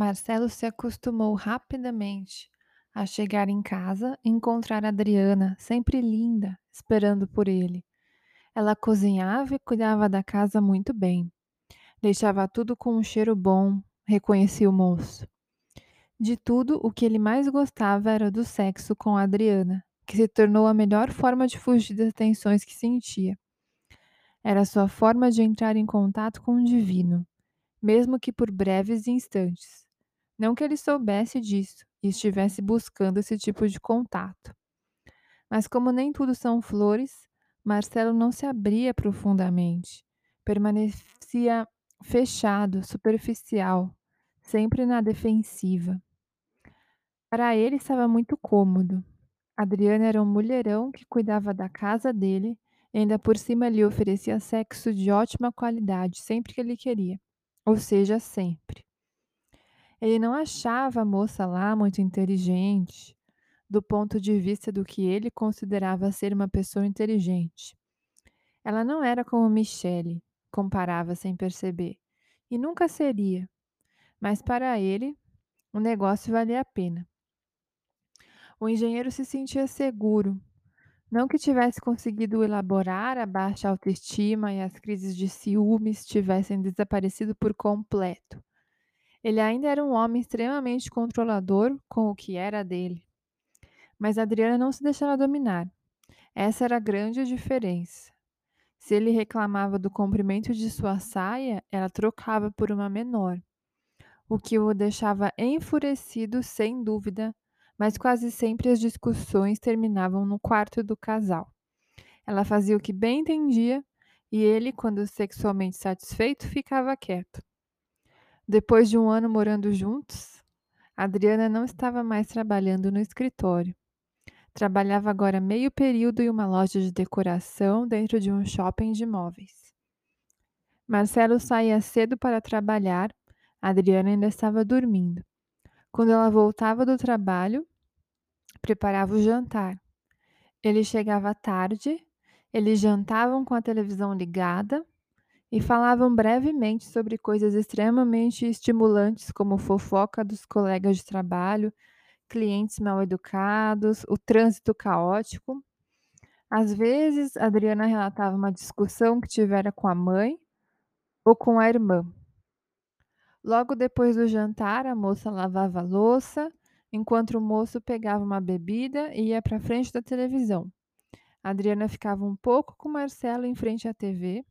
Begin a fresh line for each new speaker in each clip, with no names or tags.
Marcelo se acostumou rapidamente a chegar em casa e encontrar Adriana, sempre linda, esperando por ele. Ela cozinhava e cuidava da casa muito bem. Deixava tudo com um cheiro bom, reconhecia o moço. De tudo, o que ele mais gostava era do sexo com Adriana, que se tornou a melhor forma de fugir das tensões que sentia. Era sua forma de entrar em contato com o divino, mesmo que por breves instantes. Não que ele soubesse disso e estivesse buscando esse tipo de contato. Mas, como nem tudo são flores, Marcelo não se abria profundamente. Permanecia fechado, superficial, sempre na defensiva. Para ele estava muito cômodo. Adriana era um mulherão que cuidava da casa dele e ainda por cima lhe oferecia sexo de ótima qualidade sempre que ele queria. Ou seja, sempre. Ele não achava a moça lá muito inteligente, do ponto de vista do que ele considerava ser uma pessoa inteligente. Ela não era como Michele, comparava sem perceber, e nunca seria. Mas para ele, o negócio valia a pena. O engenheiro se sentia seguro. Não que tivesse conseguido elaborar a baixa autoestima e as crises de ciúmes tivessem desaparecido por completo. Ele ainda era um homem extremamente controlador com o que era dele. Mas Adriana não se deixava dominar. Essa era a grande diferença. Se ele reclamava do comprimento de sua saia, ela trocava por uma menor, o que o deixava enfurecido, sem dúvida, mas quase sempre as discussões terminavam no quarto do casal. Ela fazia o que bem entendia e ele, quando sexualmente satisfeito, ficava quieto. Depois de um ano morando juntos, Adriana não estava mais trabalhando no escritório. Trabalhava agora meio período em uma loja de decoração dentro de um shopping de móveis. Marcelo saía cedo para trabalhar, Adriana ainda estava dormindo. Quando ela voltava do trabalho, preparava o jantar. Ele chegava tarde, eles jantavam com a televisão ligada e falavam brevemente sobre coisas extremamente estimulantes, como fofoca dos colegas de trabalho, clientes mal educados, o trânsito caótico. Às vezes, Adriana relatava uma discussão que tivera com a mãe ou com a irmã. Logo depois do jantar, a moça lavava a louça, enquanto o moço pegava uma bebida e ia para frente da televisão. Adriana ficava um pouco com Marcelo em frente à TV.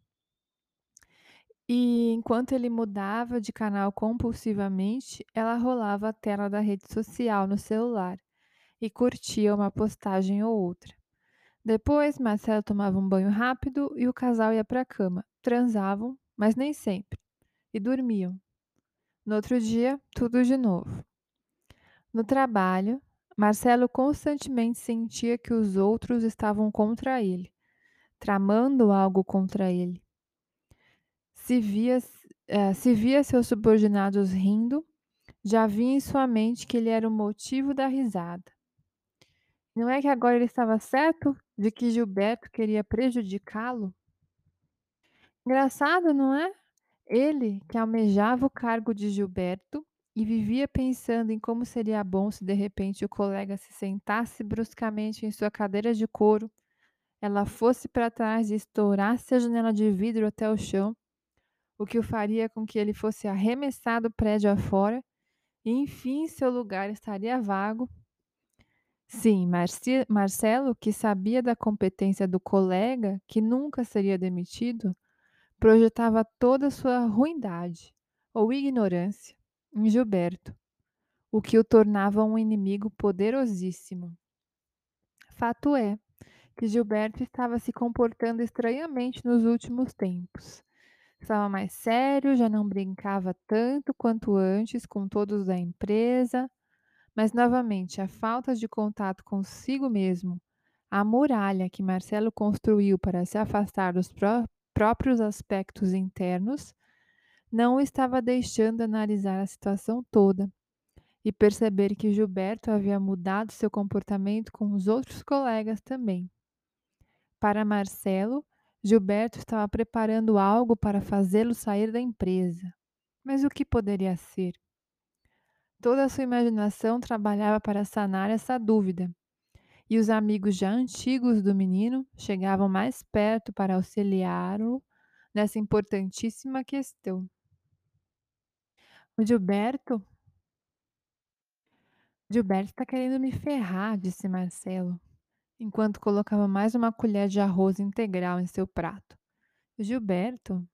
E enquanto ele mudava de canal compulsivamente, ela rolava a tela da rede social no celular e curtia uma postagem ou outra. Depois, Marcelo tomava um banho rápido e o casal ia para a cama. Transavam, mas nem sempre, e dormiam. No outro dia, tudo de novo. No trabalho, Marcelo constantemente sentia que os outros estavam contra ele, tramando algo contra ele. Se via, eh, se via seus subordinados rindo, já via em sua mente que ele era o motivo da risada. Não é que agora ele estava certo de que Gilberto queria prejudicá-lo? Engraçado, não é? Ele, que almejava o cargo de Gilberto e vivia pensando em como seria bom se de repente o colega se sentasse bruscamente em sua cadeira de couro, ela fosse para trás e estourasse a janela de vidro até o chão, o que o faria com que ele fosse arremessado prédio afora, e enfim seu lugar estaria vago. Sim, Marci Marcelo, que sabia da competência do colega, que nunca seria demitido, projetava toda sua ruindade ou ignorância em Gilberto, o que o tornava um inimigo poderosíssimo. Fato é que Gilberto estava se comportando estranhamente nos últimos tempos. Estava mais sério, já não brincava tanto quanto antes com todos da empresa, mas novamente a falta de contato consigo mesmo, a muralha que Marcelo construiu para se afastar dos pró próprios aspectos internos, não estava deixando analisar a situação toda e perceber que Gilberto havia mudado seu comportamento com os outros colegas também. Para Marcelo, Gilberto estava preparando algo para fazê-lo sair da empresa. Mas o que poderia ser? Toda a sua imaginação trabalhava para sanar essa dúvida, e os amigos já antigos do menino chegavam mais perto para auxiliá-lo nessa importantíssima questão. O Gilberto, Gilberto está querendo me ferrar, disse Marcelo, enquanto colocava mais uma colher de arroz integral em seu prato. Gilberto?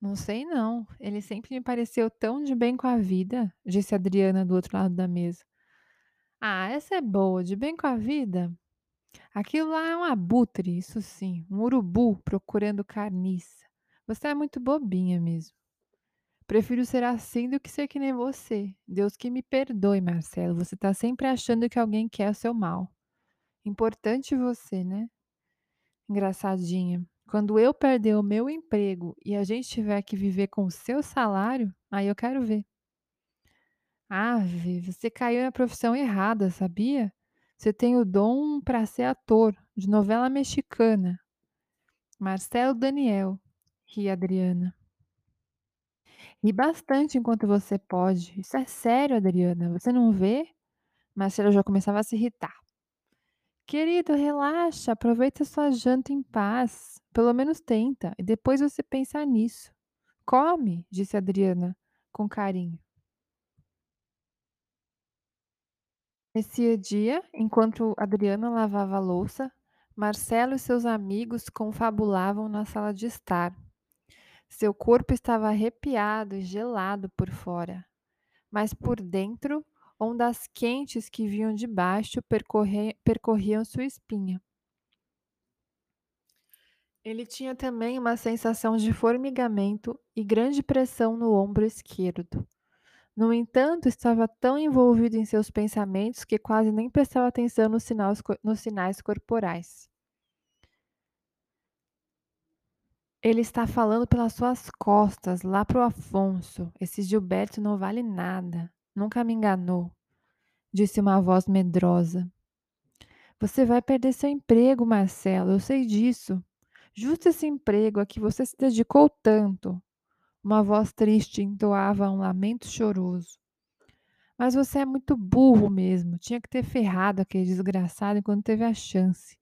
Não sei não. Ele sempre me pareceu tão de bem com a vida, disse Adriana do outro lado da mesa. Ah, essa é boa, de bem com a vida? Aquilo lá é um abutre, isso sim, um urubu procurando carniça. Você é muito bobinha mesmo. Prefiro ser assim do que ser que nem você. Deus que me perdoe, Marcelo. Você tá sempre achando que alguém quer o seu mal. Importante você, né? Engraçadinha. Quando eu perder o meu emprego e a gente tiver que viver com o seu salário, aí eu quero ver. Ave, você caiu na profissão errada, sabia? Você tem o dom para ser ator de novela mexicana. Marcelo Daniel, ri Adriana. Ri bastante enquanto você pode. Isso é sério, Adriana. Você não vê? Marcelo já começava a se irritar. Querido, relaxa, aproveita sua janta em paz. Pelo menos tenta, e depois você pensa nisso. Come, disse Adriana, com carinho. Nesse dia, enquanto Adriana lavava a louça, Marcelo e seus amigos confabulavam na sala de estar. Seu corpo estava arrepiado e gelado por fora, mas por dentro, ondas quentes que vinham de baixo percorriam sua espinha. Ele tinha também uma sensação de formigamento e grande pressão no ombro esquerdo. No entanto, estava tão envolvido em seus pensamentos que quase nem prestava atenção nos sinais, nos sinais corporais. Ele está falando pelas suas costas, lá pro Afonso. Esse Gilberto não vale nada. Nunca me enganou, disse uma voz medrosa. Você vai perder seu emprego, Marcelo, eu sei disso. Justo esse emprego a que você se dedicou tanto. Uma voz triste entoava um lamento choroso. Mas você é muito burro mesmo. Tinha que ter ferrado aquele desgraçado enquanto teve a chance.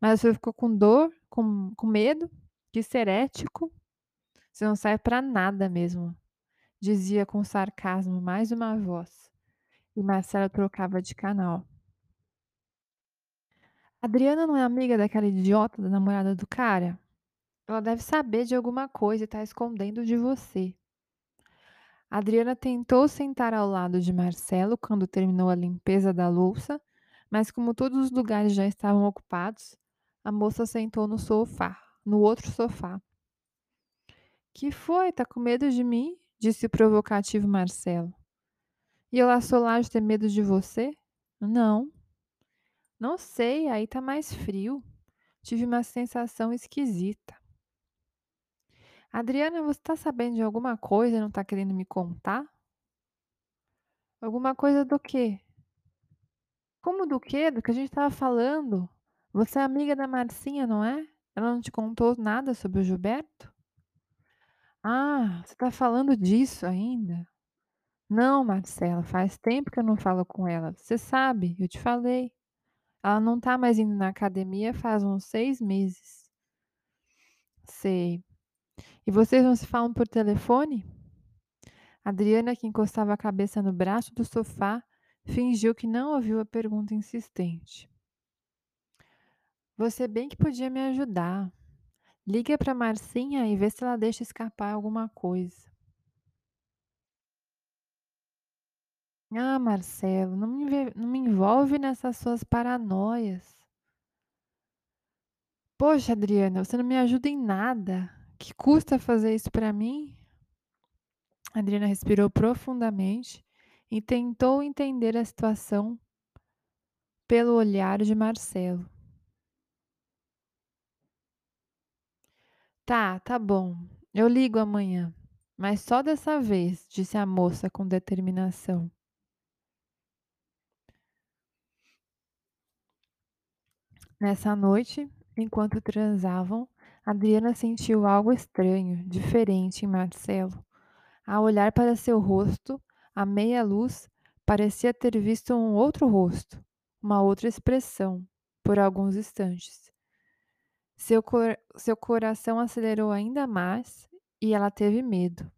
Mas você ficou com dor, com, com medo, quis ser ético. Você não serve para nada mesmo, dizia com sarcasmo mais uma voz. E Marcela trocava de canal. Adriana não é amiga daquela idiota da namorada do cara? Ela deve saber de alguma coisa e tá escondendo de você. Adriana tentou sentar ao lado de Marcelo quando terminou a limpeza da louça, mas como todos os lugares já estavam ocupados, a moça sentou no sofá, no outro sofá. Que foi? Tá com medo de mim? Disse o provocativo Marcelo. E lá de ter medo de você? Não. Não sei, aí tá mais frio. Tive uma sensação esquisita. Adriana, você tá sabendo de alguma coisa e não tá querendo me contar? Alguma coisa do quê? Como do quê? Do que a gente estava falando? Você é amiga da Marcinha, não é? Ela não te contou nada sobre o Gilberto? Ah, você está falando disso ainda? Não, Marcela, faz tempo que eu não falo com ela. Você sabe, eu te falei. Ela não tá mais indo na academia faz uns seis meses. Sei. E vocês não se falam por telefone? Adriana, que encostava a cabeça no braço do sofá, fingiu que não ouviu a pergunta insistente. Você bem que podia me ajudar. Liga para Marcinha e vê se ela deixa escapar alguma coisa. Ah, Marcelo, não me, não me envolve nessas suas paranoias. Poxa, Adriana, você não me ajuda em nada. Que custa fazer isso para mim? Adriana respirou profundamente e tentou entender a situação pelo olhar de Marcelo. Tá, tá bom. Eu ligo amanhã. Mas só dessa vez, disse a moça com determinação. Nessa noite, enquanto transavam, Adriana sentiu algo estranho, diferente em Marcelo. Ao olhar para seu rosto, À meia luz, parecia ter visto um outro rosto, uma outra expressão, por alguns instantes. Seu, cor seu coração acelerou ainda mais e ela teve medo.